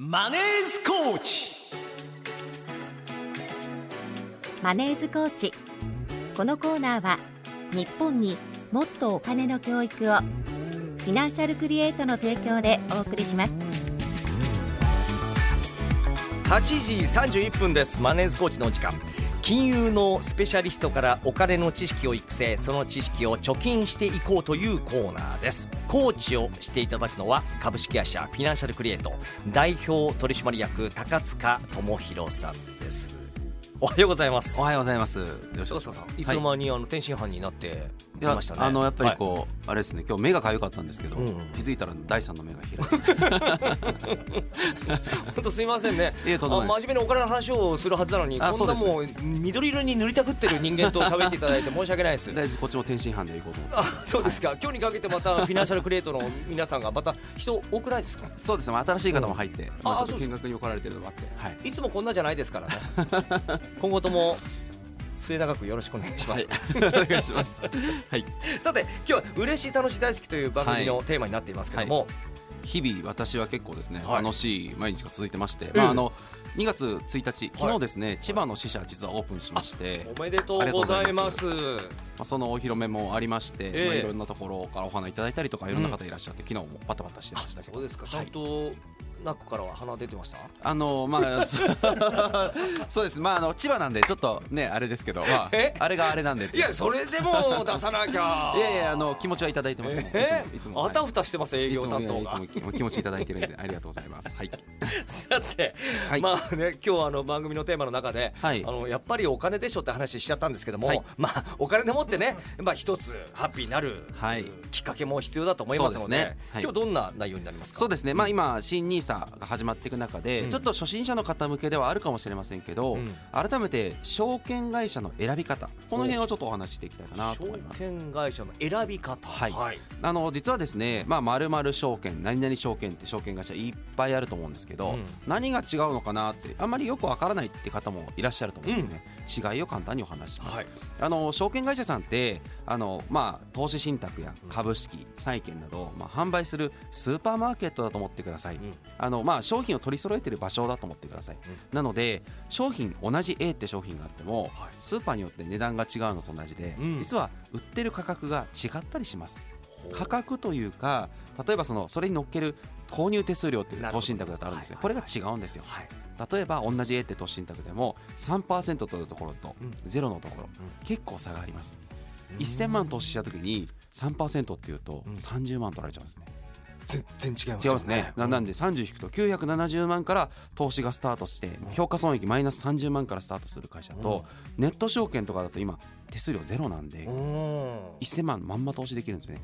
マネースコーチ。マネーズコーチ。このコーナーは日本にもっとお金の教育をフィナンシャルクリエイトの提供でお送りします。8時31分です。マネースコーチのお時間金融のスペシャリストからお金の知識を育成その知識を貯金していこうというコーナーです。コーチをしていただくのは株式会社フィナンシャルクリエイト代表取締役高塚智博さん。おはようございます。おはようございます。よろしくい。つの間にあの天津飯になっていましたね。あのやっぱりこう、あれですね。今日目が痒かったんですけど、気づいたら第三の目が開いて。本当すいませんね。いえとんでもないです。あ真面目にお金の話をするはずなのにあこんなもう緑色に塗りたくってる人間と喋っていただいて申し訳ないです。大丈夫こっちも天津飯で行こうとあそうですか、今日にかけてまたフィナンシャルクリエイトの皆さんがまた人多くないですか？そうですね。まあ新しい方も入って、見学に来られてるのもあって。はい。いつもこんなじゃないですからね 今後とも末永くよろしくお願いします、お願いします。はい。さて今日は嬉しい楽しい大好きという番組のテーマになっていますけども、日々私は結構ですね、はい。楽しい毎日が続いてまして、えまああの2月1日昨日ですね、千葉の支社実はオープンしまして。おめでとうございます。まあ、そのお披露目もありまして、ええ。まあ、いろんなところからお花いただいたりとかいろんな方いらっしゃって、昨日もバタバタしてましたけど。そうですか。ちゃんはいと中からは鼻出てました、あのまあそ そうです。まああの千葉なんでちょっとねあれですけど、まあえ、あれがあれなんで。いやそれでも出さなきゃ。いやいやあの気持ちはいただいてますもん、え？いつもいつも。あたふたしてます営業担当が。いつも気持ちいただいてるんでありがとうございます。はい。さて、はい。まあね今日あの番組のテーマの中で、はい。あのやっぱりお金でしょって話しちゃったんですけども、はい。まあお金でもってね、まあ一つハッピーになる、はい。きっかけも必要だと思いますので、ね。はい。今日どんな内容になりますか？そうですね。まあ今新ニーサが始まっていく中で、うん。ちょっと初心者の方向けではあるかもしれませんけど、うん。改めて証券会社の選び方この辺をちょっとお話ししていきたいかなと思います。証券会社の選び方。はい。はい。あの実はですね、まあ、〇〇証券何々証券って証券会社いっぱいあると思うんですけど、うん。何が違うのかなってあんまりよくわからないって方もいらっしゃると思うんですね、違いを簡単にお話しします、はい。あの証券会社さんってあの、まあ、投資信託や株式債券など、まあ、販売するスーパーマーケットだと思ってください、うんあのまあ、商品を取り揃えている場所だと思ってください、なので商品同じ A って商品があっても、はい。スーパーによって値段が違うのと同じで、うん。実は売ってる価格が違ったりします。価格というか例えばそのそれに乗っける購入手数料という投資信託だとあるんですよ、はい。これが違うんですよ。はい。例えば同じ A って投資信託でも3%取るところとうん。0のところ、結構差があります。1000万投資した時に3%っていうとうん。30万取られちゃうんですね全然違います違いますね。ななんで30引くと970万から投資がスタートして評価損益マイナス30万からスタートする会社とネット証券とかだと今手数料ゼロなんでうん。1000万まんま投資できるんですね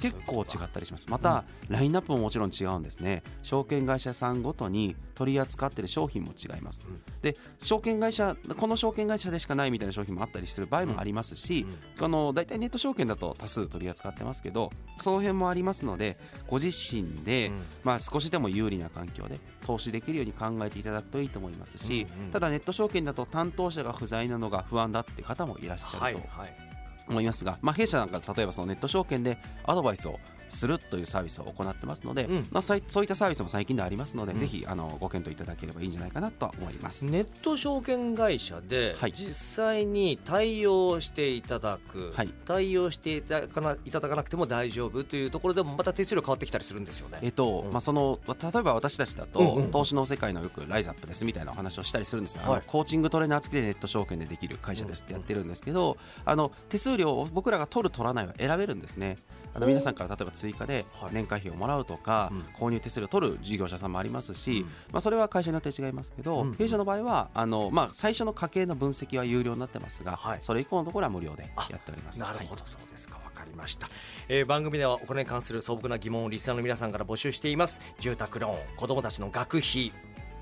結構違ったりします。また、ラインナップももちろん違うんですね。証券会社さんごとに取り扱ってる商品も違います、うん。で証券会社この証券会社でしかないみたいな商品もあったりする場合もありますし、あの大体ネット証券だと多数取り扱ってますけどその辺もありますのでご自身で、うん。まあ、少しでも有利な環境で投資できるように考えていただくといいと思いますし、うんうん。ただネット証券だと担当者が不在なのが不安だって方もいらっしゃると。はいはい。思いますが、まあ、弊社なんか例えばそのネット証券でアドバイスをするというサービスを行ってますので、うん。まあ、そういったサービスも最近でありますので、うん。ぜひあのご検討いただければいいんじゃないかなとは思います。ネット証券会社ではい。実際に対応していただく、はい。対応していただかないただかなくても大丈夫というところでもまた手数料変わってきたりするんですよね。えっとうん。まあ、その例えば私たちだと、うんうん投資の世界のよくライズアップですみたいなお話をしたりするんですよ、あのはいコーチングトレーナー付きでネット証券でできる会社ですってやってるんですけど、あの手数料を僕らが取る取らないは選べるんですね。あの皆さんから例えば追加ではい年会費をもらうとか、うん購入手数料を取る事業者さんもありますし、うんまあ、それは会社によって違いますけど、うん弊社の場合はあの、まあ、最初の家計の分析は有料になってますが、はいそれ以降のところは無料でやっております。なるほど、そうですか、わかりました、えー番組ではお金に関する素朴な疑問をリスナーの皆さんから募集しています。住宅ローン、子供たちの学費、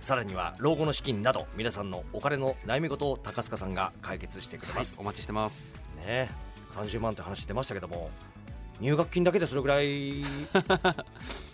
さらには老後の資金など、皆さんのお金の悩み事を高須さんが解決してくれはいます。お待ちしてます。ね、30万って話出ましたけども、入学金だけでそれぐらい い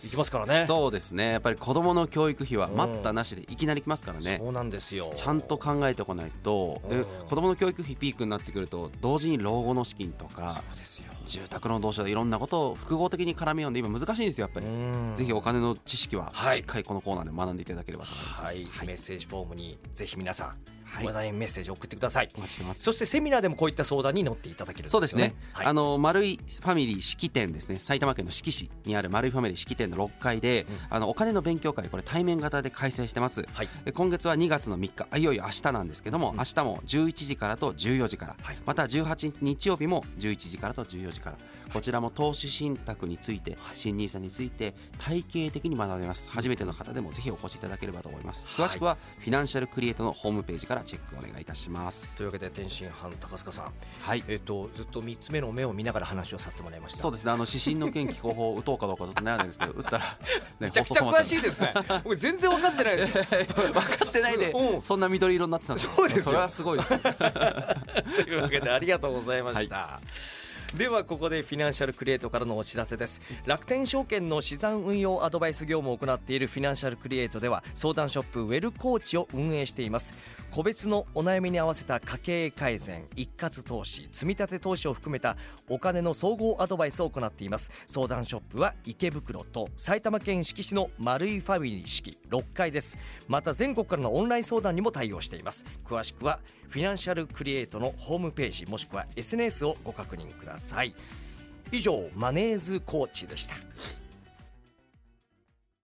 きますからね。そうですね。やっぱり子どもの教育費は待ったなしでいきなり来ますからね、そうなんですよ。ちゃんと考えておかないと。でうん。子どもの教育費ピークになってくると同時に老後の資金とかそうですよ。住宅の同士でいろんなことを複合的に絡めようんで今難しいんですよやっぱり、うん。ぜひお金の知識ははい。しっかりこのコーナーで学んでいただければと思い。まはい、す、はいメッセージフォームにぜひ皆さん、はい話題メッセージを送ってください。お待ちしてます。そしてセミナーでもこういった相談に乗っていただけるんそうですね、はい、あの丸いファミリー式典ですね。埼玉県の志木市にある丸いファミリー式典の6階で、うん。あのお金の勉強会これ対面型で開催してます。はい。で今月は2月の3日あいよいよ明日なんですけども、うん。明日も11時からと14時から、はい。また18日日曜日も11時からと14時から。こちらも投資信託について、新ニーサについて体系的に学べます。初めての方でもぜひお越しいただければと思います。はい。詳しくはフィナンシャルクリエイトのホームページからチェックお願いいたします。というわけで天津飯高塚さん。はい。えっ、とずっと三つ目の目を見ながら話をさせてもらいました。そうですね。あの指針の剣気候法を打とうかどうかずっと悩んでるんですけど打ったら、ね、めちゃくちゃ詳しいですね。僕全然分かってないです。よ分かってないでうん。そんな緑色になってたんですそうですよ。それはすごいです というわけでありがとうございました、ではここでフィナンシャルクリエイトからのお知らせです。楽天証券の資産運用アドバイス業務を行っているフィナンシャルクリエイトでは相談ショップウェルコーチを運営しています。個別のお悩みに合わせた家計改善一括投資積み立て投資を含めたお金の総合アドバイスを行っています。相談ショップは池袋と埼玉県志木市の丸いファミリー式6階です。また全国からのオンライン相談にも対応しています。詳しくはフィナンシャルクリエイトのホームページもしくは SNS をご確認ください。さい。以上マネーズコーチでした。